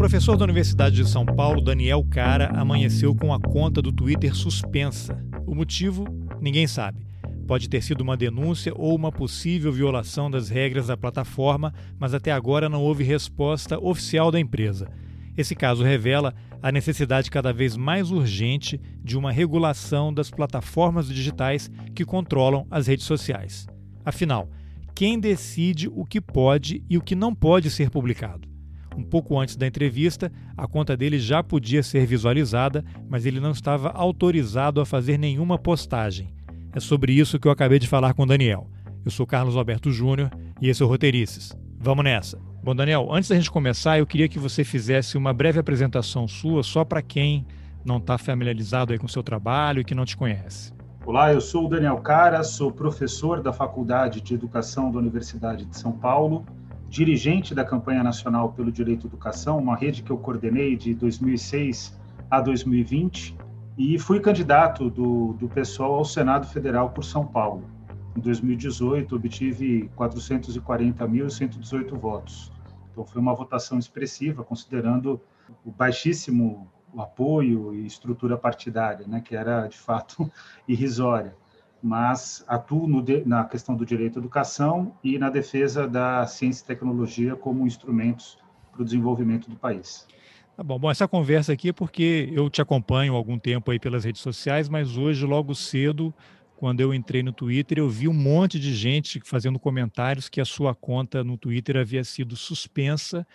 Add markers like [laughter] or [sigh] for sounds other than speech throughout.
professor da Universidade de São Paulo, Daniel Cara, amanheceu com a conta do Twitter suspensa. O motivo? Ninguém sabe. Pode ter sido uma denúncia ou uma possível violação das regras da plataforma, mas até agora não houve resposta oficial da empresa. Esse caso revela a necessidade cada vez mais urgente de uma regulação das plataformas digitais que controlam as redes sociais. Afinal, quem decide o que pode e o que não pode ser publicado? Um pouco antes da entrevista, a conta dele já podia ser visualizada, mas ele não estava autorizado a fazer nenhuma postagem. É sobre isso que eu acabei de falar com o Daniel. Eu sou Carlos Alberto Júnior e esse é o Roteirices. Vamos nessa! Bom, Daniel, antes da gente começar, eu queria que você fizesse uma breve apresentação sua, só para quem não está familiarizado aí com o seu trabalho e que não te conhece. Olá, eu sou o Daniel Cara, sou professor da Faculdade de Educação da Universidade de São Paulo dirigente da campanha nacional pelo direito à educação, uma rede que eu coordenei de 2006 a 2020, e fui candidato do, do PSOL ao Senado Federal por São Paulo. Em 2018, obtive 440.118 votos. Então, foi uma votação expressiva, considerando o baixíssimo apoio e estrutura partidária, né, que era, de fato, [laughs] irrisória mas atuo no, na questão do direito à educação e na defesa da ciência e tecnologia como instrumentos para o desenvolvimento do país. Tá bom. bom, essa conversa aqui é porque eu te acompanho há algum tempo aí pelas redes sociais, mas hoje, logo cedo, quando eu entrei no Twitter, eu vi um monte de gente fazendo comentários que a sua conta no Twitter havia sido suspensa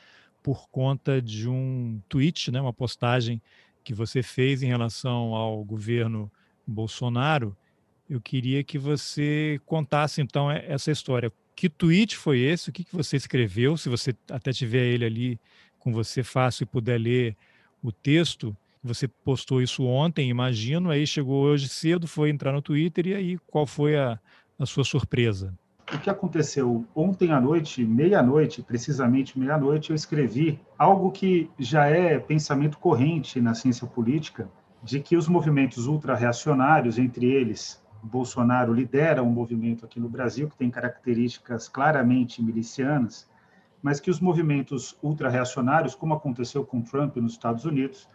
por conta de um tweet, né, uma postagem que você fez em relação ao governo Bolsonaro eu queria que você contasse então essa história. Que tweet foi esse? O que, você escreveu? Se você até tiver ele ali com você fácil e puder ler o texto, você postou isso ontem, imagino, aí chegou hoje cedo, foi entrar no Twitter e aí qual foi a, a sua surpresa? O que aconteceu ontem à noite, meia-noite, precisamente meia-noite, eu escrevi algo que já é pensamento corrente na ciência política, de que os movimentos ultra-reacionários, entre eles Bolsonaro lidera um movimento aqui no Brasil que tem características claramente milicianas, mas que os movimentos ultra-reacionários, como aconteceu com Trump nos Estados Unidos,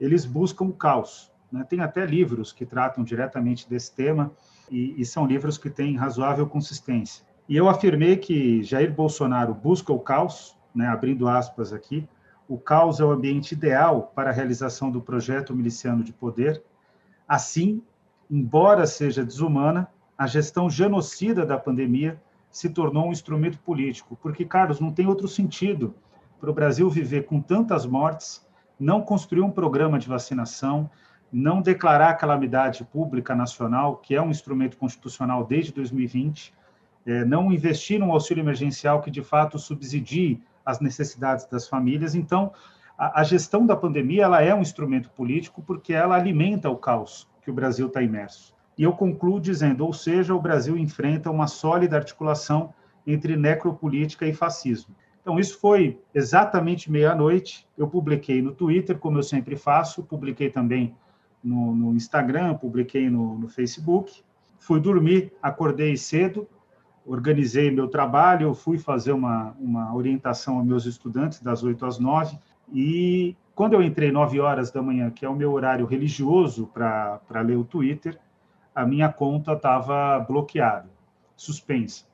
eles buscam o caos. Né? Tem até livros que tratam diretamente desse tema, e, e são livros que têm razoável consistência. E eu afirmei que Jair Bolsonaro busca o caos, né, abrindo aspas aqui, o caos é o ambiente ideal para a realização do projeto miliciano de poder. Assim, embora seja desumana, a gestão genocida da pandemia se tornou um instrumento político. Porque, Carlos, não tem outro sentido para o Brasil viver com tantas mortes, não construir um programa de vacinação, não declarar calamidade pública nacional, que é um instrumento constitucional desde 2020, é, não investir num auxílio emergencial que de fato subsidie as necessidades das famílias. Então, a, a gestão da pandemia ela é um instrumento político porque ela alimenta o caos que o Brasil está imerso. E eu concluo dizendo, ou seja, o Brasil enfrenta uma sólida articulação entre necropolítica e fascismo. Então, isso foi exatamente meia-noite. Eu publiquei no Twitter, como eu sempre faço, publiquei também no, no Instagram, publiquei no, no, Facebook. Fui dormir, acordei cedo, organizei meu trabalho, fui fazer uma, uma orientação aos meus estudantes das 8 às 9 e quando eu entrei 9 horas da manhã, que é o meu horário religioso para ler o Twitter, a minha conta estava bloqueada, suspensa.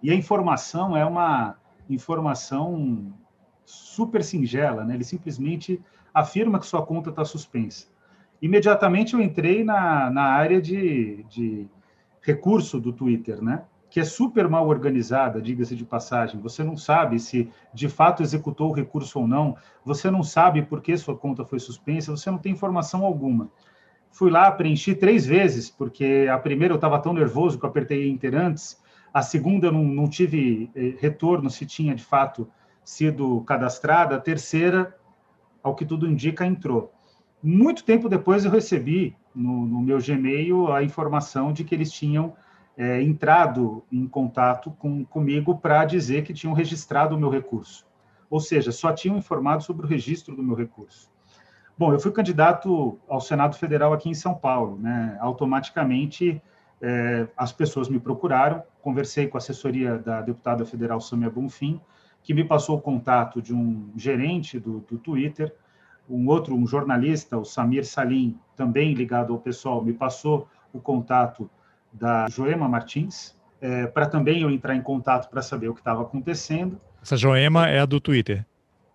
E a informação é uma informação super singela, né? Ele simplesmente afirma que sua conta está suspensa. Imediatamente eu entrei na, na área de, de recurso do Twitter, né? Que é super mal organizada, diga-se de passagem. Você não sabe se de fato executou o recurso ou não, você não sabe por que sua conta foi suspensa, você não tem informação alguma. Fui lá, preenchi três vezes, porque a primeira eu estava tão nervoso que eu apertei Enter antes, a segunda eu não, não tive eh, retorno se tinha de fato sido cadastrada, a terceira, ao que tudo indica, entrou. Muito tempo depois eu recebi no, no meu Gmail a informação de que eles tinham é, entrado em contato com, comigo para dizer que tinham registrado o meu recurso. Ou seja, só tinham informado sobre o registro do meu recurso. Bom, eu fui candidato ao Senado Federal aqui em São Paulo. Né? Automaticamente, é, as pessoas me procuraram, conversei com a assessoria da deputada federal Samia Bonfim, que me passou o contato de um gerente do, do Twitter, um outro, um jornalista, o Samir Salim, também ligado ao pessoal, me passou o contato da Joema Martins, é, para também eu entrar em contato para saber o que estava acontecendo. Essa Joema é a do Twitter?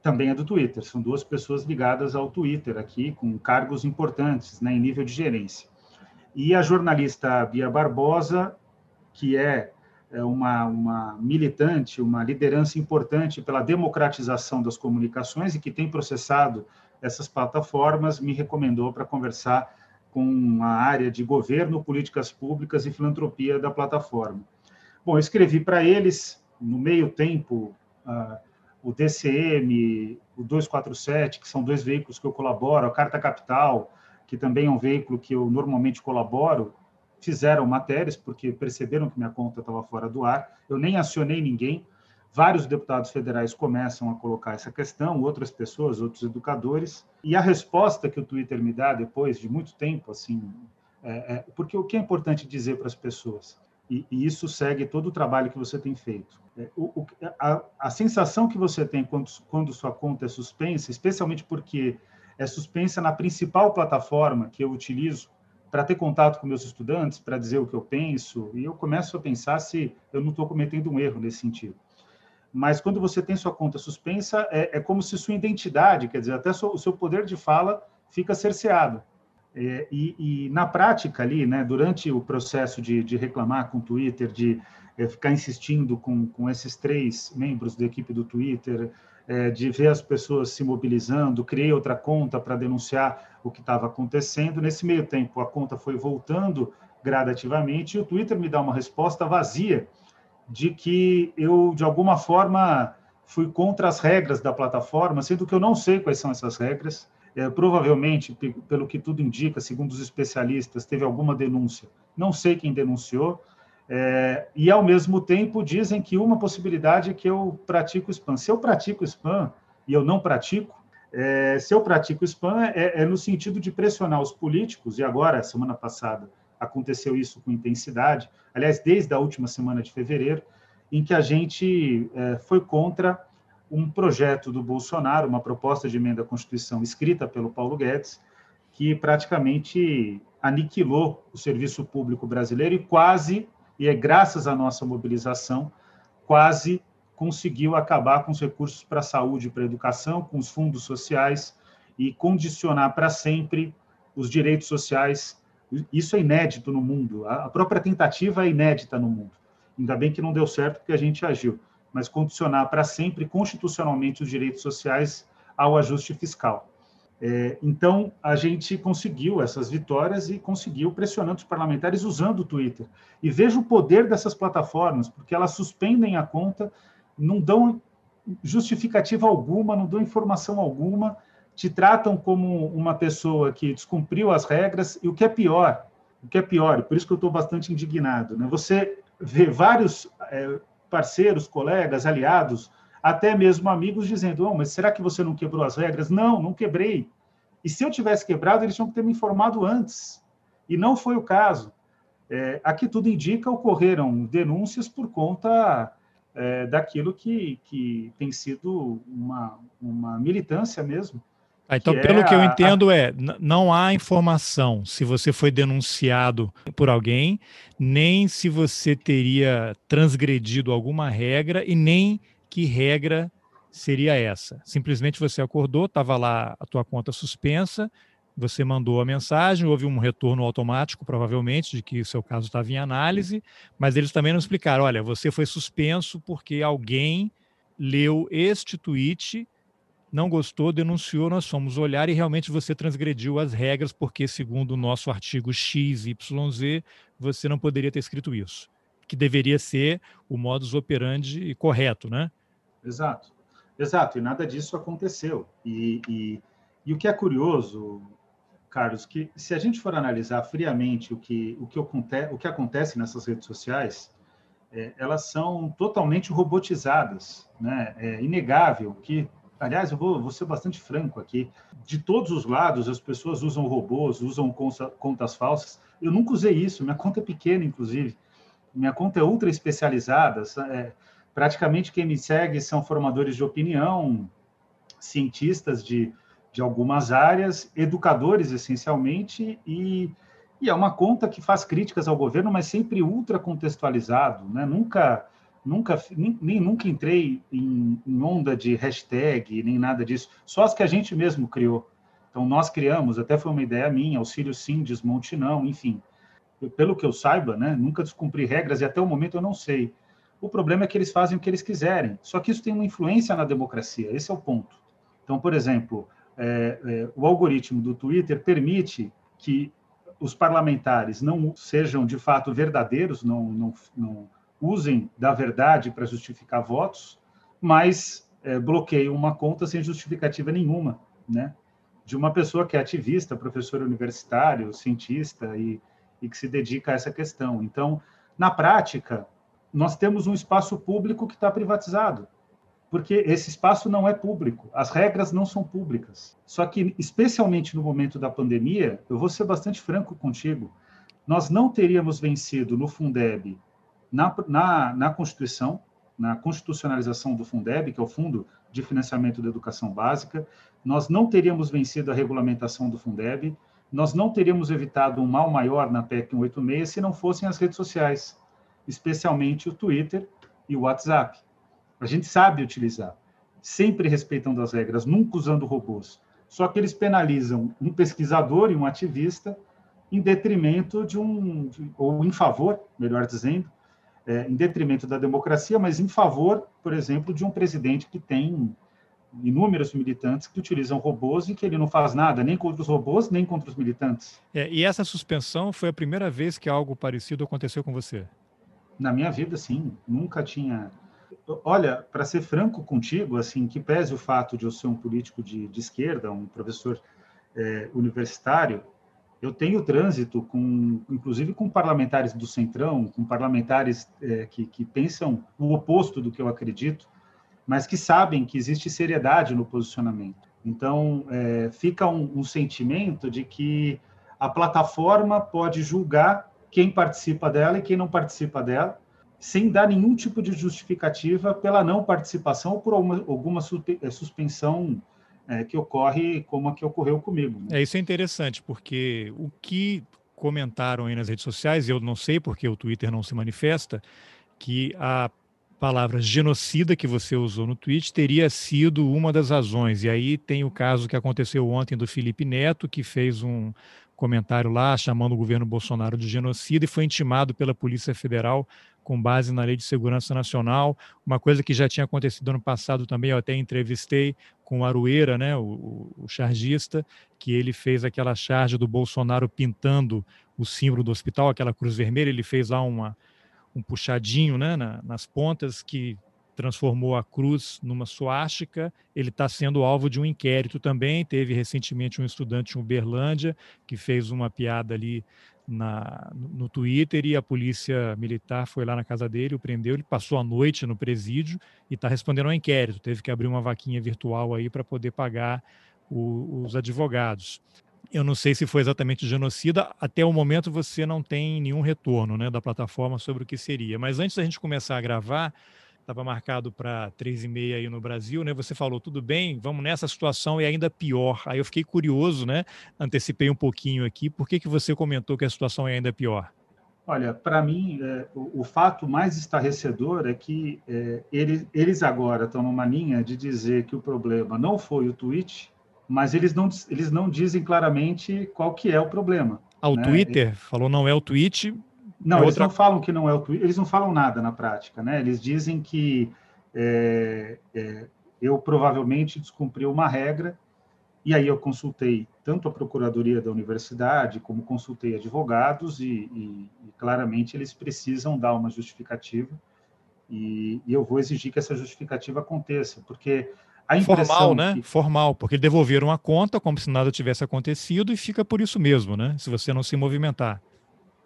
Também é do Twitter. São duas pessoas ligadas ao Twitter aqui, com cargos importantes né, em nível de gerência. E a jornalista Bia Barbosa, que é é uma, uma militante, uma liderança importante pela democratização das comunicações e que tem processado essas plataformas, me recomendou para conversar com a área de governo, políticas públicas e filantropia da plataforma. Bom, eu escrevi para eles, no meio tempo, uh, o DCM, o 247, que são dois veículos que eu colaboro, a Carta Capital, que também é um veículo que eu normalmente colaboro, fizeram matérias, porque perceberam que minha conta estava fora do ar. Eu nem acionei ninguém. Vários deputados federais começam a colocar essa questão, outras pessoas, outros educadores. E a resposta que o Twitter me dá depois de muito tempo, assim, é, é, porque o que é importante dizer para as pessoas, e, e, isso segue todo o trabalho que você tem feito. É, o, o, a, a, sensação que você tem quando, quando sua conta é suspensa, especialmente porque é suspensa na principal plataforma que eu utilizo para ter contato com meus estudantes, para dizer o que eu penso, e eu começo a pensar se eu não estou cometendo um erro nesse sentido. Mas quando você tem sua conta suspensa, é, é como se sua identidade, quer dizer, até o seu poder de fala fica cerceado. É, e, e, na prática ali, né, durante o processo de, de reclamar com o Twitter, de é, ficar insistindo com, com esses três membros da equipe do Twitter, é, de ver as pessoas se mobilizando, criei outra conta para denunciar o que estava acontecendo. Nesse meio tempo, a conta foi voltando gradativamente e o Twitter me dá uma resposta vazia de que eu, de alguma forma, fui contra as regras da plataforma, sendo que eu não sei quais são essas regras. É, provavelmente, pelo que tudo indica, segundo os especialistas, teve alguma denúncia. Não sei quem denunciou, é, e, ao mesmo tempo, dizem que uma possibilidade é que eu pratico spam. Se eu pratico spam e eu não pratico, é, se eu pratico spam é, é, no sentido de pressionar os políticos, e agora, semana passada, aconteceu isso com intensidade, aliás, desde a última semana de fevereiro, em que a gente é, foi contra um projeto do Bolsonaro, uma proposta de emenda à Constituição escrita pelo Paulo Guedes, que praticamente aniquilou o serviço público brasileiro e quase e é graças à nossa mobilização, quase conseguiu acabar com os recursos para a saúde para a educação, com os fundos sociais e condicionar para sempre os direitos sociais. Isso é inédito no mundo. A própria tentativa é inédita no mundo. Ainda bem que não deu certo porque a gente agiu, mas condicionar para sempre constitucionalmente os direitos sociais ao ajuste fiscal. É, então, a gente conseguiu essas vitórias e conseguiu pressionando os parlamentares usando o Twitter. E veja o poder dessas plataformas, porque elas suspendem a conta, não dão justificativa alguma, não dão informação alguma, te tratam como uma pessoa que descumpriu as regras, e o que é pior, o que é pior, por isso que eu estou bastante indignado, né? você vê vários é, parceiros, colegas, aliados, até mesmo amigos dizendo: oh, mas será que você não quebrou as regras? Não, não quebrei. E se eu tivesse quebrado, eles tinham que ter me informado antes. E não foi o caso. É, aqui tudo indica ocorreram denúncias por conta é, daquilo que, que tem sido uma, uma militância mesmo. Ah, então, que pelo é que eu entendo, a... é não há informação se você foi denunciado por alguém, nem se você teria transgredido alguma regra e nem que regra seria essa? Simplesmente você acordou, estava lá a tua conta suspensa, você mandou a mensagem, houve um retorno automático, provavelmente, de que o seu caso estava em análise, mas eles também não explicaram: olha, você foi suspenso porque alguém leu este tweet, não gostou, denunciou, nós fomos olhar e realmente você transgrediu as regras, porque, segundo o nosso artigo XYZ, você não poderia ter escrito isso, que deveria ser o modus operandi correto, né? Exato, exato, e nada disso aconteceu. E, e, e o que é curioso, Carlos, que se a gente for analisar friamente o que, o que, o que acontece nessas redes sociais, é, elas são totalmente robotizadas. Né? É inegável que, aliás, eu vou, vou ser bastante franco aqui, de todos os lados as pessoas usam robôs, usam contas falsas. Eu nunca usei isso, minha conta é pequena, inclusive. Minha conta é ultra especializada. É, praticamente quem me segue são formadores de opinião, cientistas de, de algumas áreas, educadores essencialmente, e, e é uma conta que faz críticas ao governo, mas sempre ultra contextualizado, né? Nunca nunca nem, nem nunca entrei em, em, onda de hashtag nem nada disso, só as que a gente mesmo criou. Então nós criamos, até foi uma ideia minha, auxílio sim, desmonte não, enfim. Pelo que eu saiba, né, nunca descumpri regras e até o momento eu não sei. O problema é que eles fazem o que eles quiserem. Só que isso tem uma influência na democracia. Esse é o ponto. Então, por exemplo, é, é, o algoritmo do Twitter permite que os parlamentares não sejam de fato verdadeiros, não, não, não usem da verdade para justificar votos, mas é, bloqueiam uma conta sem justificativa nenhuma, né? De uma pessoa que é ativista, professor universitário, cientista e, e que se dedica a essa questão. Então, na prática, nós temos um espaço público que está privatizado porque esse espaço não é público, as regras não são públicas. Só que, especialmente no momento da pandemia, eu vou ser bastante franco contigo, nós não teríamos vencido no Fundeb, na, na, na Constituição, na constitucionalização do Fundeb, que é o Fundo de Financiamento da Educação Básica, nós não teríamos vencido a regulamentação do Fundeb, nós não teríamos evitado um mal maior na PEC 186 se não fossem as redes sociais, especialmente o Twitter e o WhatsApp. A gente sabe utilizar, sempre respeitando as regras, nunca usando robôs. Só que eles penalizam um pesquisador e um ativista em detrimento de um, ou em favor, melhor dizendo, é, em detrimento da democracia, mas em favor, por exemplo, de um presidente que tem inúmeros militantes que utilizam robôs e que ele não faz nada, nem contra os robôs, nem contra os militantes. É, e essa suspensão foi a primeira vez que algo parecido aconteceu com você? Na minha vida, sim. Nunca tinha olha, para ser franco contigo, assim, que pese o fato de eu ser um político de, de esquerda, um professor é, universitário, eu tenho trânsito com, inclusive com parlamentares do Centrão, com parlamentares é, que, que pensam o oposto do que eu acredito, mas que sabem que existe seriedade no posicionamento. Então, é, fica um, um sentimento de que a plataforma pode julgar quem participa dela e quem não participa dela, sem dar nenhum tipo de justificativa pela não participação ou por alguma, alguma eh, suspensão é, que ocorre como a que ocorreu comigo. Né? É, isso é interessante, porque o que comentaram aí nas redes sociais, eu não sei porque o Twitter não se manifesta, que a palavra genocida que você usou no tweet teria sido uma das razões. E aí tem o caso que aconteceu ontem do Felipe Neto, que fez um comentário lá chamando o governo Bolsonaro de genocida e foi intimado pela Polícia Federal com base na Lei de Segurança Nacional, uma coisa que já tinha acontecido ano passado também, eu até entrevistei com o Arueira, né, o, o chargista, que ele fez aquela charge do Bolsonaro pintando o símbolo do hospital, aquela cruz vermelha, ele fez lá uma, um puxadinho né, na, nas pontas que transformou a cruz numa suástica. Ele está sendo alvo de um inquérito também. Teve recentemente um estudante em Uberlândia que fez uma piada ali na, no Twitter e a polícia militar foi lá na casa dele, o prendeu, ele passou a noite no presídio e está respondendo ao inquérito. Teve que abrir uma vaquinha virtual aí para poder pagar o, os advogados. Eu não sei se foi exatamente genocida. Até o momento você não tem nenhum retorno né, da plataforma sobre o que seria. Mas antes da gente começar a gravar, estava marcado para três e meia aí no Brasil, né? Você falou tudo bem, vamos nessa situação e ainda pior. Aí eu fiquei curioso, né? Antecipei um pouquinho aqui. Por que que você comentou que a situação é ainda pior? Olha, para mim, é, o, o, fato mais estarrecedor é que é, eles, eles agora estão numa linha de dizer que o problema não foi o tweet, mas eles não, eles não dizem claramente qual que é o problema. Ah, o né? Twitter falou não é o tweet, não, é eles outra... não falam que não é o Twitter, eles não falam nada na prática, né? Eles dizem que é, é, eu provavelmente descumpri uma regra, e aí eu consultei tanto a Procuradoria da Universidade, como consultei advogados, e, e, e claramente eles precisam dar uma justificativa, e, e, eu vou exigir que essa justificativa aconteça, porque a impressão... Formal, né? Que... Formal, porque devolveram a conta como se nada tivesse acontecido, e fica por isso mesmo, né? Se você não se movimentar.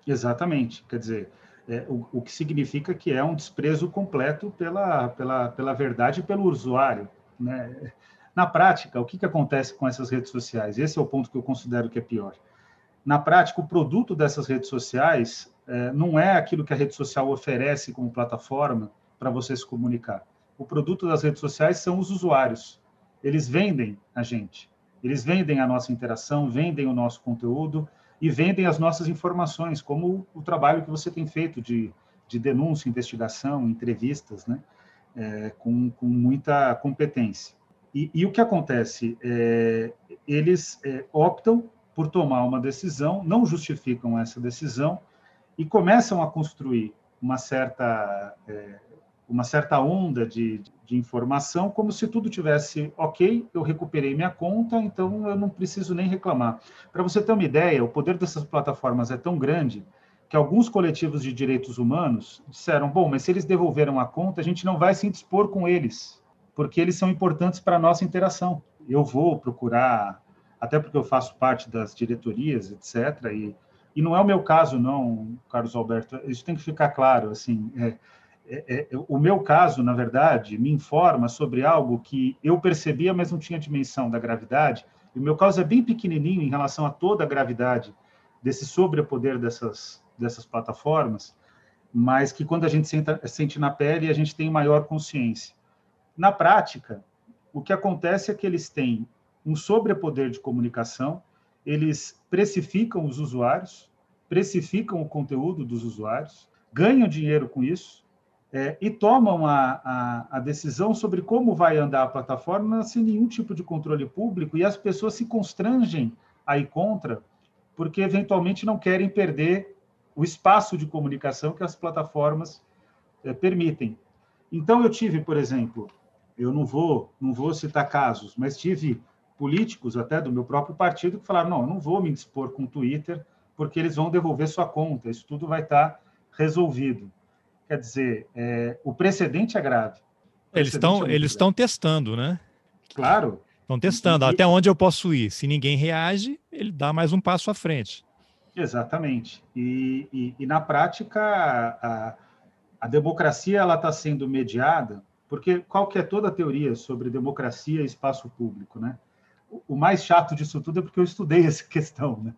Exatamente. Quer dizer, é, o, o, que significa que é um desprezo completo pela, pela, pela verdade e pelo usuário. Né? Na prática, o que, que acontece com essas redes sociais? Esse é o ponto que eu considero que é pior. Na prática, o produto dessas redes sociais é, não é aquilo que a rede social oferece como plataforma, para você se comunicar. O produto das redes sociais são os usuários. Eles vendem a gente. Eles vendem a nossa interação, vendem o nosso conteúdo e vendem as nossas informações, como o trabalho que você tem feito de, de denúncia, investigação, entrevistas, né? É, com, com muita competência. E, e, o que acontece? É, eles é, optam por tomar uma decisão, não justificam essa decisão e começam a construir uma certa é, uma certa onda de, de informação, como se tudo tivesse ok, eu recuperei minha conta, então eu não preciso nem reclamar. Para você ter uma ideia, o poder dessas plataformas é tão grande que alguns coletivos de direitos humanos disseram: bom, mas se eles devolveram a conta, a gente não vai se indispor com eles, porque eles são importantes para a nossa interação. Eu vou procurar, até porque eu faço parte das diretorias, etc. E, e não é o meu caso, não, Carlos Alberto. Isso tem que ficar claro. Assim, é, é, é, o meu caso, na verdade, me informa sobre algo que eu percebia, mas não tinha dimensão da gravidade. E o meu caso é bem pequenininho em relação a toda a gravidade desse sobrepoder dessas, dessas plataformas, mas que quando a gente senta, sente na pele, a gente tem maior consciência. Na prática, o que acontece é que eles têm um sobrepoder de comunicação, eles precificam os usuários, precificam o conteúdo dos usuários, ganham dinheiro com isso, é, e tomam a, a, a, decisão sobre como vai andar a plataforma sem nenhum tipo de controle público e as pessoas se constrangem a ir contra, porque eventualmente não querem perder o espaço de comunicação que as plataformas é, permitem. Então eu tive, por exemplo, eu não vou não vou citar casos, mas tive políticos até do meu próprio partido que falaram não, eu não vou me dispor com o Twitter porque eles vão devolver sua conta, isso tudo vai estar resolvido. Quer dizer, é, o precedente é grave. Eles estão é eles estão testando, né? Claro. Estão testando e, até onde eu posso ir. Se ninguém reage, ele dá mais um passo à frente. Exatamente. E, e, e na prática, a, a democracia ela está sendo mediada, porque qual que é toda a teoria sobre democracia e espaço público, né? O, o mais chato disso tudo é porque eu estudei [laughs] essa questão, né?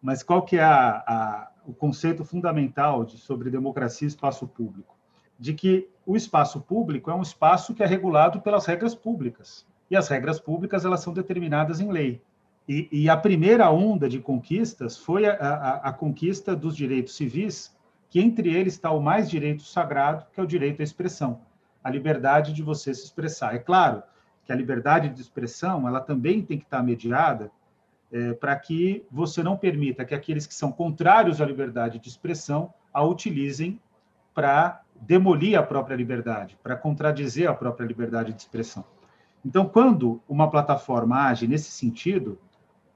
Mas qual que é a, a, o conceito fundamental de, sobre democracia e espaço público? De que o espaço público é um espaço que é regulado pelas regras públicas. E as regras públicas elas são determinadas em lei. E, e a primeira onda de conquistas foi a, a, a conquista dos direitos civis, que entre eles está o mais direito sagrado, que é o direito à expressão, a liberdade de você se expressar. É claro que a liberdade de expressão ela também tem que estar mediada é, para que você não permita que aqueles que são contrários à liberdade de expressão a utilizem para demolir a própria liberdade, para contradizer a própria liberdade de expressão. Então, quando uma plataforma age nesse sentido,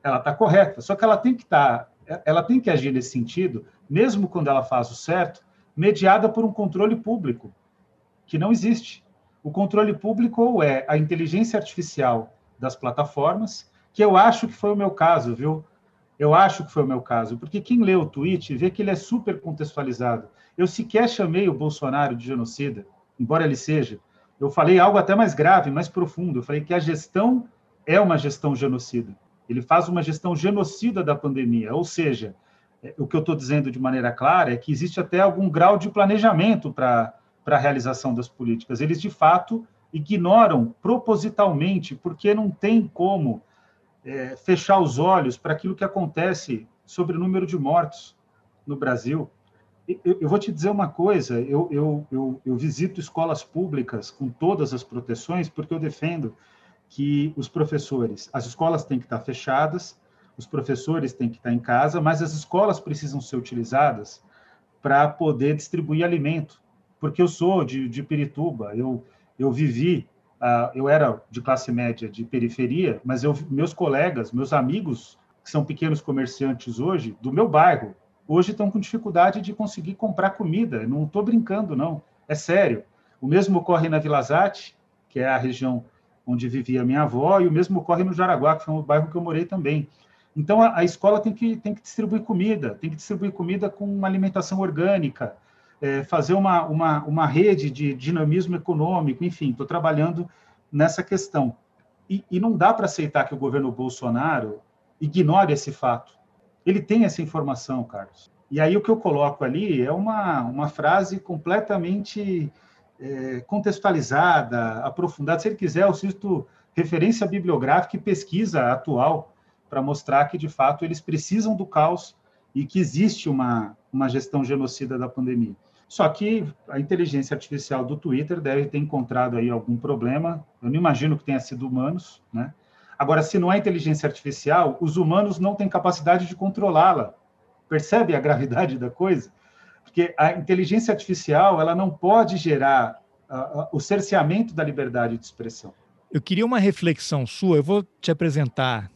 ela está correta. Só que ela tem que estar, tá, ela tem que agir nesse sentido, mesmo quando ela faz o certo, mediada por um controle público que não existe. O controle público ou é a inteligência artificial das plataformas que eu acho que foi o meu caso, viu? Eu acho que foi o meu caso, porque quem lê o tweet vê que ele é super contextualizado. Eu sequer chamei o Bolsonaro de genocida, embora ele seja. Eu falei algo até mais grave, mais profundo. Eu falei que a gestão é uma gestão genocida. Ele faz uma gestão genocida da pandemia, ou seja, é, o que eu estou dizendo de maneira clara é que existe até algum grau de planejamento para a realização das políticas. Eles, de fato, ignoram propositalmente, porque não tem como é, fechar os olhos para aquilo que acontece sobre o número de mortos no Brasil. Eu, eu vou te dizer uma coisa: eu, eu, eu, visito escolas públicas com todas as proteções, porque eu defendo que os professores, as escolas têm que estar fechadas, os professores têm que estar em casa, mas as escolas precisam ser utilizadas para poder distribuir alimento. Porque eu sou de, de Pirituba, eu, eu vivi eu era de classe média de periferia, mas eu, meus colegas, meus amigos, que são pequenos comerciantes hoje, do meu bairro, hoje estão com dificuldade de conseguir comprar comida. Não estou brincando, não. É sério. O mesmo ocorre na Vila Zate, que é a região onde vivia minha avó, e o mesmo ocorre no Jaraguá, que foi um bairro que eu morei também. Então, a, a escola tem que, tem que distribuir comida, tem que distribuir comida com uma alimentação orgânica, é, fazer uma, uma, uma rede de dinamismo econômico, enfim, estou trabalhando nessa questão. E, e não dá para aceitar que o governo Bolsonaro ignore esse fato. Ele tem essa informação, Carlos. E aí o que eu coloco ali é uma, uma frase completamente é, contextualizada, aprofundada. Se ele quiser, eu cito referência bibliográfica e pesquisa atual para mostrar que, de fato, eles precisam do caos e que existe uma, uma gestão genocida da pandemia. Só que a inteligência artificial do Twitter deve ter encontrado aí algum problema. Eu não imagino que tenha sido humanos, né? Agora, se não é inteligência artificial, os humanos não têm capacidade de controlá-la. Percebe a gravidade da coisa? Porque a inteligência artificial ela não pode gerar uh, o cerceamento da liberdade de expressão. Eu queria uma reflexão sua. Eu vou te apresentar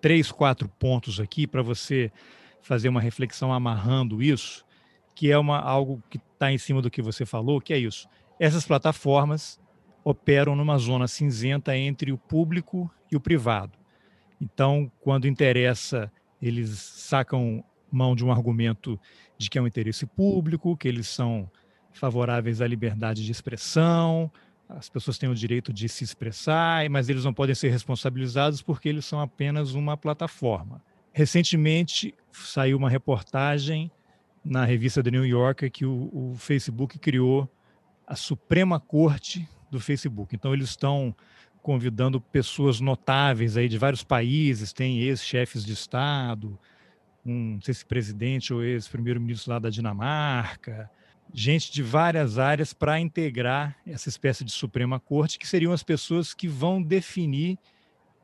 três, quatro pontos aqui para você fazer uma reflexão amarrando isso, que é uma, algo que está em cima do que você falou, que é isso. Essas plataformas operam numa zona cinzenta entre o público e o privado. Então, quando interessa, eles sacam mão de um argumento de que é um interesse público, que eles são favoráveis à liberdade de expressão, as pessoas têm o direito de se expressar, mas eles não podem ser responsabilizados porque eles são apenas uma plataforma. Recentemente saiu uma reportagem na revista The New Yorker que o, o Facebook criou a Suprema Corte do Facebook. Então eles estão convidando pessoas notáveis aí de vários países, tem ex-chefes de Estado, um, não sei se presidente ou ex-primeiro-ministro lá da Dinamarca, gente de várias áreas para integrar essa espécie de Suprema Corte, que seriam as pessoas que vão definir,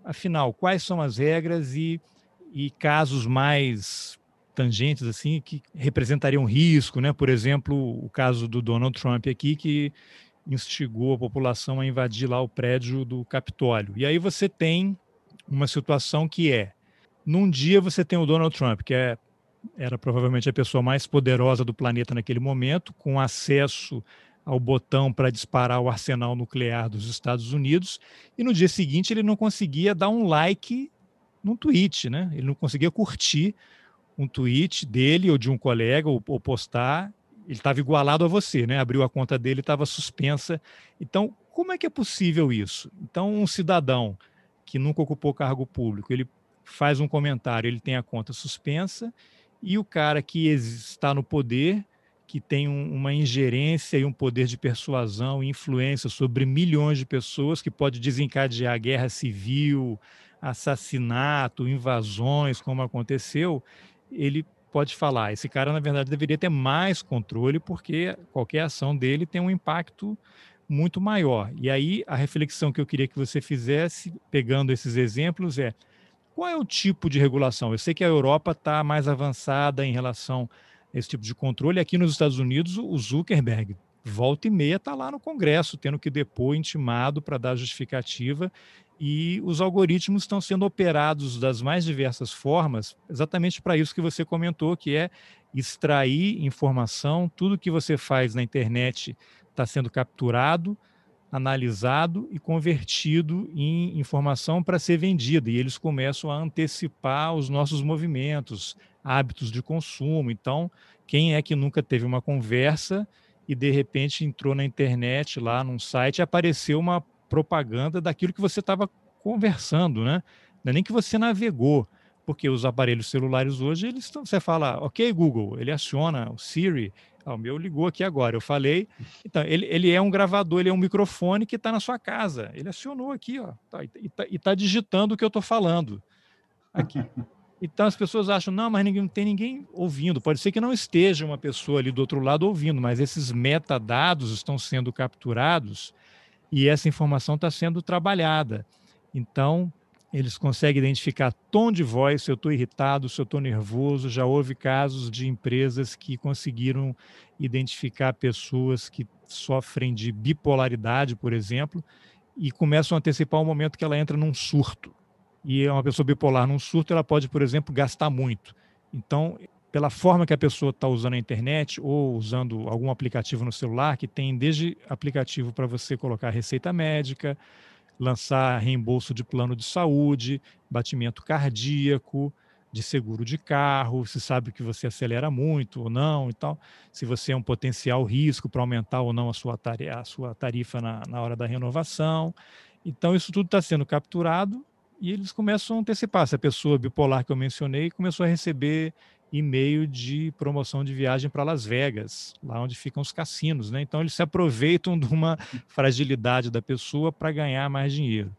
afinal, quais são as regras e, e casos mais tangentes assim que representariam risco, né? Por exemplo, o caso do Donald Trump aqui que instigou a população a invadir lá o prédio do Capitólio. E aí você tem uma situação que é, num dia você tem o Donald Trump, que é era provavelmente a pessoa mais poderosa do planeta naquele momento, com acesso ao botão para disparar o arsenal nuclear dos Estados Unidos, e no dia seguinte ele não conseguia dar um like num tweet, né? Ele não conseguia curtir um tweet dele ou de um colega ou, ou postar, ele estava igualado a você, né? Abriu a conta dele, estava suspensa. Então, como é que é possível isso? Então, um cidadão que nunca ocupou cargo público, ele faz um comentário, ele tem a conta suspensa, e o cara que está no poder, que tem um, uma ingerência e um poder de persuasão e influência sobre milhões de pessoas, que pode desencadear guerra civil, assassinato, invasões, como aconteceu, ele pode falar. Esse cara, na verdade, deveria ter mais controle, porque qualquer ação dele tem um impacto muito maior. E aí, a reflexão que eu queria que você fizesse, pegando esses exemplos, é qual é o tipo de regulação? Eu sei que a Europa está mais avançada em relação a esse tipo de controle. Aqui nos Estados Unidos, o Zuckerberg, volta e meia, está lá no Congresso, tendo que depor intimado para dar justificativa e os algoritmos estão sendo operados das mais diversas formas, exatamente para isso que você comentou, que é extrair informação, tudo que você faz na internet está sendo capturado, analisado e convertido em informação para ser vendida, e eles começam a antecipar os nossos movimentos, hábitos de consumo. Então, quem é que nunca teve uma conversa e de repente entrou na internet lá num site e apareceu uma propaganda daquilo que você estava conversando, né? Não é nem que você navegou, porque os aparelhos celulares hoje, eles estão, você fala, ok, Google, ele aciona o Siri, ah, o meu ligou aqui agora, eu falei. Então, ele, ele é um gravador, ele é um microfone que está na sua casa. Ele acionou aqui, ó, tá, e está tá digitando o que eu estou falando aqui. Então as pessoas acham, não, mas ninguém, não tem ninguém ouvindo. Pode ser que não esteja uma pessoa ali do outro lado ouvindo, mas esses metadados estão sendo capturados e essa informação está sendo trabalhada. Então, eles conseguem identificar tom de voz, se eu estou irritado, se eu estou nervoso. Já houve casos de empresas que conseguiram identificar pessoas que sofrem de bipolaridade, por exemplo, e começam a antecipar o momento que ela entra num surto. E uma pessoa bipolar num surto, ela pode, por exemplo, gastar muito. Então, pela forma que a pessoa está usando a internet ou usando algum aplicativo no celular, que tem desde aplicativo para você colocar receita médica, lançar reembolso de plano de saúde, batimento cardíaco, de seguro de carro, se sabe que você acelera muito ou não e tal, se você é um potencial risco para aumentar ou não a sua tarifa, a sua tarifa na, na hora da renovação. Então, isso tudo está sendo capturado e eles começam a antecipar. Essa pessoa bipolar que eu mencionei começou a receber e meio de promoção de viagem para Las Vegas, lá onde ficam os cassinos. Né? Então, eles se aproveitam [laughs] de uma fragilidade da pessoa para ganhar mais dinheiro.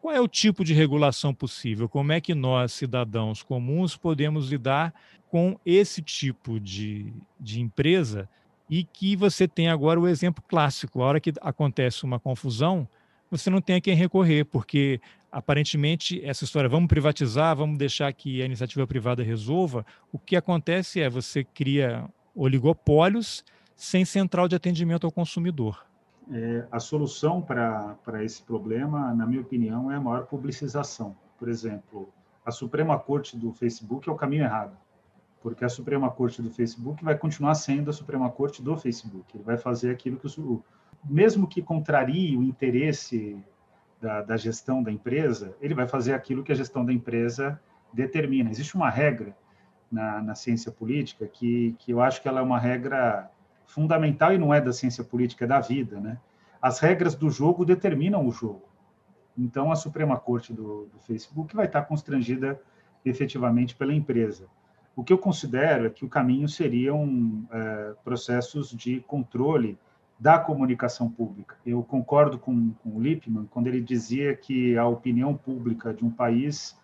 Qual é o tipo de regulação possível? Como é que nós, cidadãos comuns, podemos lidar com esse tipo de, de empresa e que você tem agora o exemplo clássico. A hora que acontece uma confusão, você não tem a quem recorrer, porque aparentemente essa história, vamos privatizar, vamos deixar que a iniciativa privada resolva, o que acontece é você cria oligopólios sem central de atendimento ao consumidor. É, a solução para esse problema, na minha opinião, é a maior publicização. Por exemplo, a Suprema Corte do Facebook é o caminho errado porque a Suprema Corte do Facebook vai continuar sendo a Suprema Corte do Facebook. Ele vai fazer aquilo que o mesmo que contrarie o interesse da, da, gestão da empresa, ele vai fazer aquilo que a gestão da empresa determina. Existe uma regra na, na ciência política que, que eu acho que ela é uma regra fundamental e não é da ciência política, é da vida, né? As regras do jogo determinam o jogo. Então, a Suprema Corte do, do Facebook vai estar constrangida efetivamente pela empresa. O que eu considero é que o caminho seriam é, processos de controle da comunicação pública. Eu concordo com, com o Lippmann quando ele dizia que a opinião pública de um país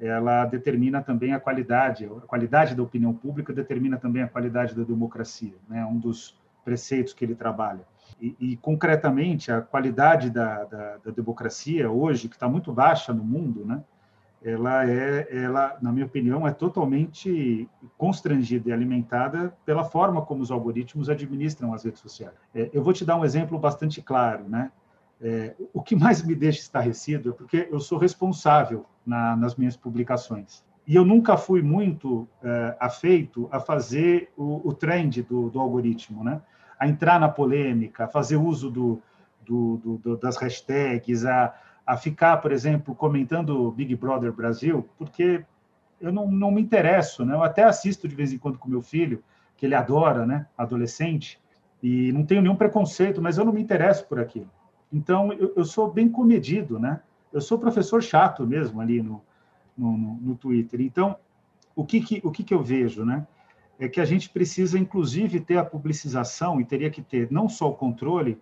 ela determina também a qualidade, a qualidade da opinião pública determina também a qualidade da democracia, né? Um dos preceitos que ele trabalha. E, e concretamente a qualidade da, da, da democracia hoje que está muito baixa no mundo, né? Ela é, ela, na minha opinião, é totalmente constrangida e alimentada pela forma como os algoritmos administram as redes sociais. É, eu vou te dar um exemplo bastante claro, né? É, o que mais me deixa estarrecido é porque eu sou responsável na, nas minhas publicações. E eu nunca fui muito é, afeito a fazer o, o trend do, do, algoritmo, né? a entrar na polêmica, a fazer uso do, do, do das hashtags, a, a ficar, por exemplo, comentando Big Brother Brasil, porque eu não, não me interesso, né? Eu até assisto de vez em quando com meu filho, que ele adora, né? Adolescente, e não tenho nenhum preconceito, mas eu não me interesso por aquilo. Então, eu, eu sou bem comedido, né? Eu sou professor chato mesmo ali no, no, no Twitter. Então, o que, que, o que, que eu vejo, né? É que a gente precisa, inclusive, ter a publicização e teria que ter não só o controle,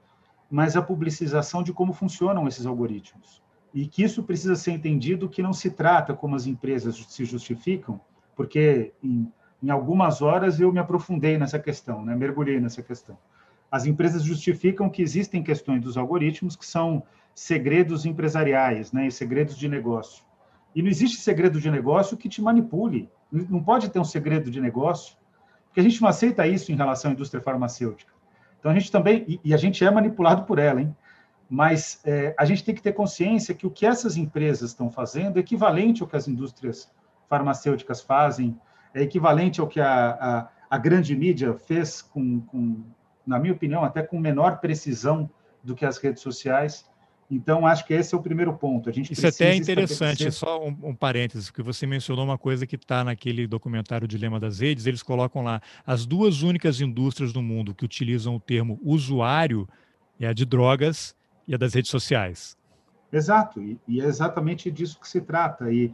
mas a publicização de como funcionam esses algoritmos. E que isso precisa ser entendido que não se trata como as empresas se justificam, porque em, em algumas horas eu me aprofundei nessa questão, né? mergulhei nessa questão. As empresas justificam que existem questões dos algoritmos que são segredos empresariais, né? e segredos de negócio. E não existe segredo de negócio que te manipule. Não pode ter um segredo de negócio, porque a gente não aceita isso em relação à indústria farmacêutica. Então a gente também, e, e a gente é manipulado por ela, hein? Mas é, a gente tem que ter consciência que o que essas empresas estão fazendo é equivalente ao que as indústrias farmacêuticas fazem, é equivalente ao que a, a, a grande mídia fez com, com, na minha opinião, até com menor precisão do que as redes sociais. Então, acho que esse é o primeiro ponto. A gente Isso até é interessante, só um, um parênteses, que você mencionou uma coisa que está naquele documentário Dilema das Redes, eles colocam lá as duas únicas indústrias do mundo que utilizam o termo usuário é a de drogas e a das redes sociais. Exato, e, e é exatamente disso que se trata. E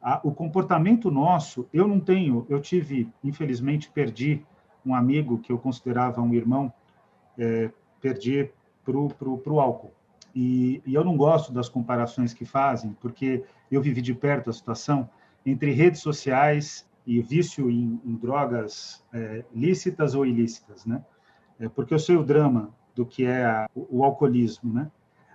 a, o comportamento nosso, eu não tenho, eu tive, infelizmente, perdi um amigo que eu considerava um irmão, é, perdi para o álcool e, e, eu não gosto das comparações que fazem, porque eu vivi de perto a situação entre redes sociais e vício em, em drogas é, lícitas ou ilícitas, né? É, porque eu sei o drama do que é a, o, o alcoolismo, né?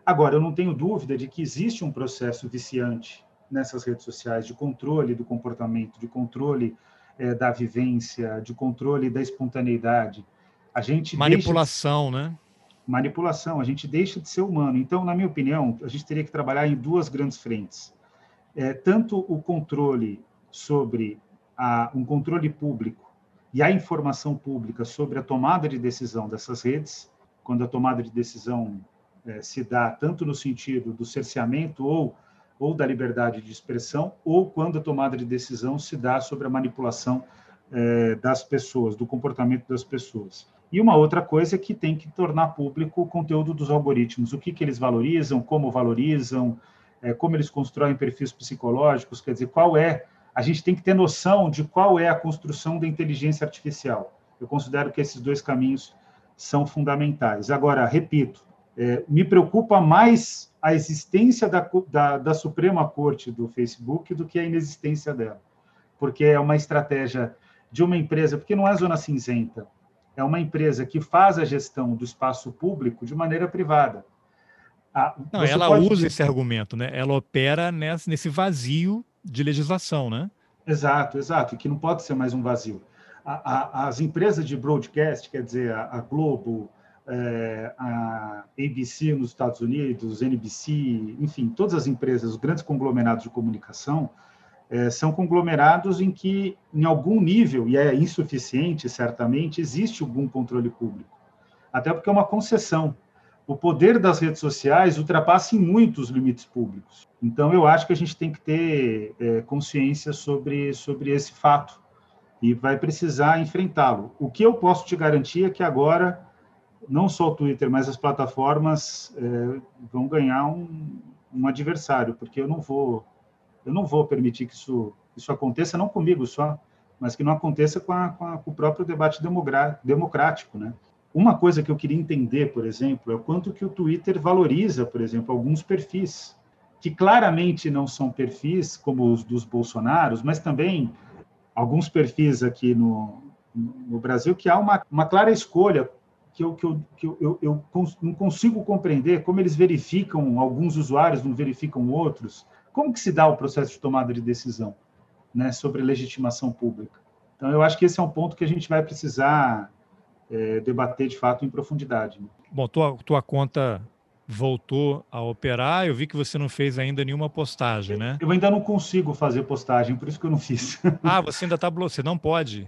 Agora, eu não tenho dúvida de que existe um processo viciante nessas redes sociais de controle do comportamento, de controle é, da vivência, de controle da espontaneidade. A gente manipulação, deixa... né? Manipulação, a gente deixa de ser humano. Então, na minha opinião, a gente teria que trabalhar em duas grandes frentes. É, tanto o controle sobre a, um controle público e a informação pública sobre a tomada de decisão dessas redes, quando a tomada de decisão é, se dá tanto no sentido do cerceamento ou, ou da liberdade de expressão, ou quando a tomada de decisão se dá sobre a manipulação é, das pessoas, do comportamento das pessoas. E uma outra coisa é que tem que tornar público o conteúdo dos algoritmos, o que, que eles valorizam, como valorizam, é, como eles constroem perfis psicológicos, quer dizer, qual é a gente tem que ter noção de qual é a construção da inteligência artificial. Eu considero que esses dois caminhos são fundamentais. Agora, repito, é, me preocupa mais a existência da, da, da, Suprema Corte do Facebook do que a inexistência dela, porque é uma estratégia de uma empresa, porque não é zona cinzenta, é uma empresa que faz a gestão do espaço público de maneira privada. Ah, não, ela pode... usa esse argumento, né? Ela opera nesse, vazio de legislação, né? Exato, exato, e que não pode ser mais um vazio. A, a, as empresas de broadcast, quer dizer, a, a Globo, é, a ABC nos Estados Unidos, NBC, enfim, todas as empresas, os grandes conglomerados de comunicação, é, são conglomerados em que, em algum nível, e é insuficiente, certamente, existe algum controle público. Até porque é uma concessão. O poder das redes sociais ultrapassa em muito os limites públicos. Então, eu acho que a gente tem que ter é, consciência sobre, sobre esse fato e vai precisar enfrentá-lo. O que eu posso te garantir é que agora, não só o Twitter, mas as plataformas é, vão ganhar um, um adversário, porque eu não vou eu não vou permitir que isso, isso aconteça, não comigo só, mas que não aconteça com, a, com, a, com o próprio debate democrático, né? Uma coisa que eu queria entender, por exemplo, é o quanto que o Twitter valoriza, por exemplo, alguns perfis que claramente não são perfis como os dos bolsonaros, mas também alguns perfis aqui no, no Brasil que há uma, uma clara escolha que, eu, que, eu, que eu, eu, eu não consigo compreender como eles verificam, alguns usuários não verificam outros, como que se dá o processo de tomada de decisão né, sobre legitimação pública? Então, eu acho que esse é um ponto que a gente vai precisar é, debater de fato em profundidade. Né? Bom, tua, tua conta voltou a operar. Eu vi que você não fez ainda nenhuma postagem, né? Eu ainda não consigo fazer postagem, por isso que eu não fiz. [laughs] Ah, você ainda está bloqueado, você não pode?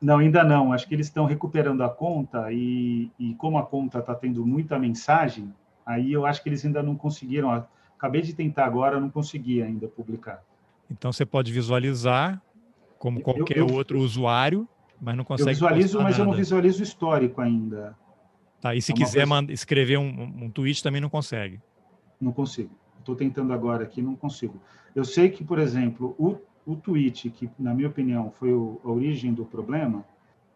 Não, ainda não. Acho que eles estão recuperando a conta e, e como a conta está tendo muita mensagem, aí eu acho que eles ainda não conseguiram. Acabei de tentar agora, não consegui ainda publicar. Então você pode visualizar como qualquer eu, eu, outro usuário, mas não consegue. Eu visualizo, mas nada. eu não visualizo o histórico ainda. Tá, e se é quiser coisa... escrever um, um tweet também não consegue. Não consigo. Estou tentando agora aqui, não consigo. Eu sei que, por exemplo, o, o tweet, que na minha opinião foi o, a origem do problema,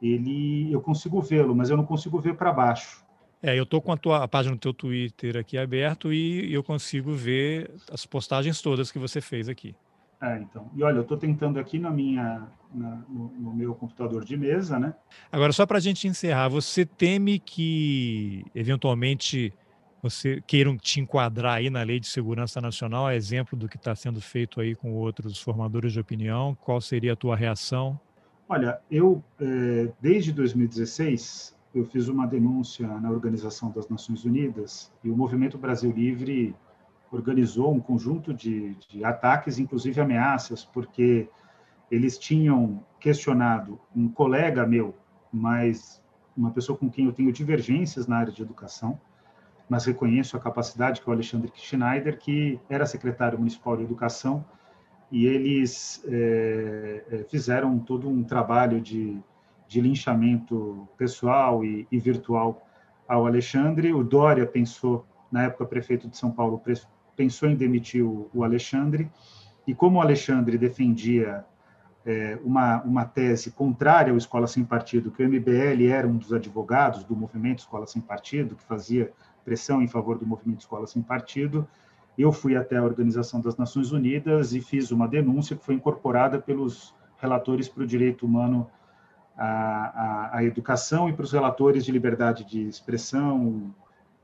ele eu consigo vê-lo, mas eu não consigo ver para baixo. É, eu estou com a, tua, página do teu Twitter aqui aberto e eu consigo ver as postagens todas que você fez aqui. É, então. E olha, eu estou tentando aqui na minha, na, no, no, meu computador de mesa, né? Agora, só para a gente encerrar, você teme que, eventualmente, você queiram te enquadrar aí na Lei de Segurança Nacional, a exemplo do que está sendo feito aí com outros formadores de opinião? Qual seria a tua reação? Olha, eu, é, desde 2016, eu fiz uma denúncia na Organização das Nações Unidas e o Movimento Brasil Livre organizou um conjunto de, de ataques, inclusive ameaças, porque eles tinham questionado um colega meu, mas uma pessoa com quem eu tenho divergências na área de educação, mas reconheço a capacidade que é o Alexandre Schneider, que era secretário municipal de educação, e eles é, fizeram todo um trabalho de de linchamento pessoal e, e virtual ao Alexandre. O Dória pensou, na época prefeito de São Paulo, pensou em demitir o, o Alexandre, e como o Alexandre defendia é, uma, uma tese contrária ao Escola Sem Partido, que o MBL era um dos advogados do movimento Escola Sem Partido, que fazia pressão em favor do movimento Escola Sem Partido, eu fui até a Organização das Nações Unidas e fiz uma denúncia que foi incorporada pelos relatores para o direito humano a, educação e para os relatores de liberdade de expressão,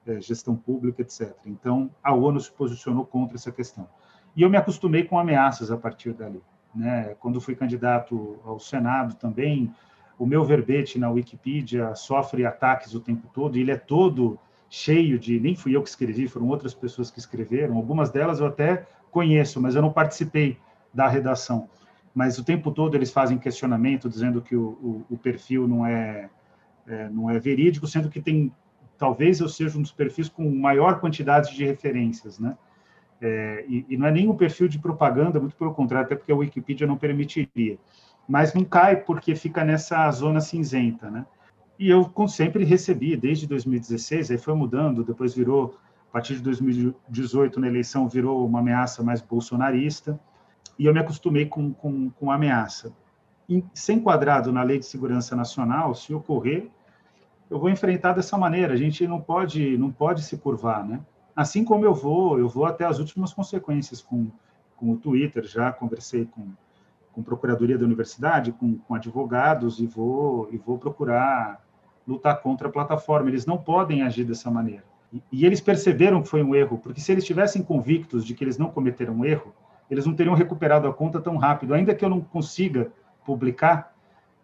é, gestão pública, etc. Então, a ONU se posicionou contra essa questão. E eu me acostumei com ameaças a partir dali. Né? Quando fui candidato ao Senado também, o meu verbete na Wikipedia sofre ataques o tempo todo, e ele é todo cheio de. Nem fui eu que escrevi, foram outras pessoas que escreveram. Algumas delas eu até conheço, mas eu não participei da redação mas o tempo todo eles fazem questionamento dizendo que o, o, o perfil não é, é, não é verídico, sendo que tem talvez eu seja um dos perfis com maior quantidade de referências, né? É, e, e, não é nem um perfil de propaganda, muito pelo contrário, até porque a Wikipedia não permitiria. Mas não cai porque fica nessa zona cinzenta, né? E eu sempre recebi, desde 2016, aí foi mudando, depois virou, a partir de 2018, na eleição, virou uma ameaça mais bolsonarista, e eu me acostumei com, com, com ameaça. E, ser enquadrado na Lei de Segurança Nacional, se ocorrer, eu vou enfrentar dessa maneira. A gente não pode, não pode se curvar, né? Assim como eu vou, eu vou até as últimas consequências com, com o Twitter. Já conversei com, com procuradoria da universidade, com, com advogados e vou e vou procurar lutar contra a plataforma. Eles não podem agir dessa maneira. E, e eles perceberam que foi um erro, porque se eles estivessem convictos de que eles não cometeram um erro, eles não teriam recuperado a conta tão rápido. Ainda que eu não consiga publicar,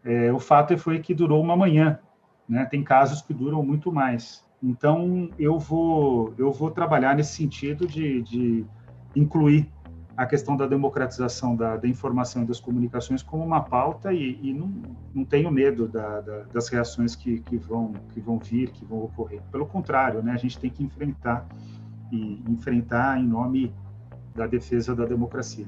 é, o fato foi que durou uma manhã. Né? Tem casos que duram muito mais. Então, eu vou, eu vou trabalhar nesse sentido de, de incluir a questão da democratização da, da, informação e das comunicações como uma pauta e, e não, não tenho medo da, da, das reações que, que, vão, que vão vir, que vão ocorrer. Pelo contrário, né, a gente tem que enfrentar e enfrentar em nome da defesa da democracia.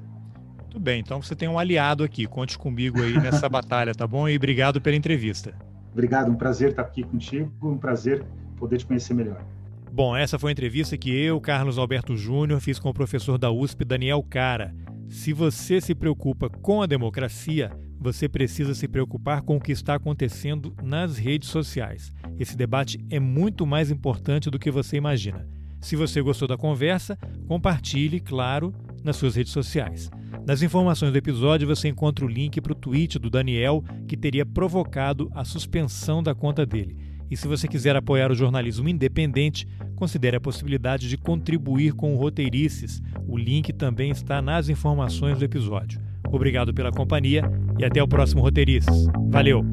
Muito bem, então você tem um aliado aqui. Conte comigo aí nessa [laughs] batalha, tá bom? E obrigado pela entrevista. Obrigado, um prazer estar aqui contigo, um prazer poder te conhecer melhor. Bom, essa foi a entrevista que eu, Carlos Alberto Júnior, fiz com o professor da USP, Daniel Cara. Se você se preocupa com a democracia, você precisa se preocupar com o que está acontecendo nas redes sociais. Esse debate é muito mais importante do que você imagina. Se você gostou da conversa, compartilhe, claro, nas suas redes sociais. Nas informações do episódio você encontra o link para o tweet do Daniel que teria provocado a suspensão da conta dele. E se você quiser apoiar o jornalismo independente, considere a possibilidade de contribuir com o Roteirices. O link também está nas informações do episódio. Obrigado pela companhia e até o próximo Roteirices. Valeu!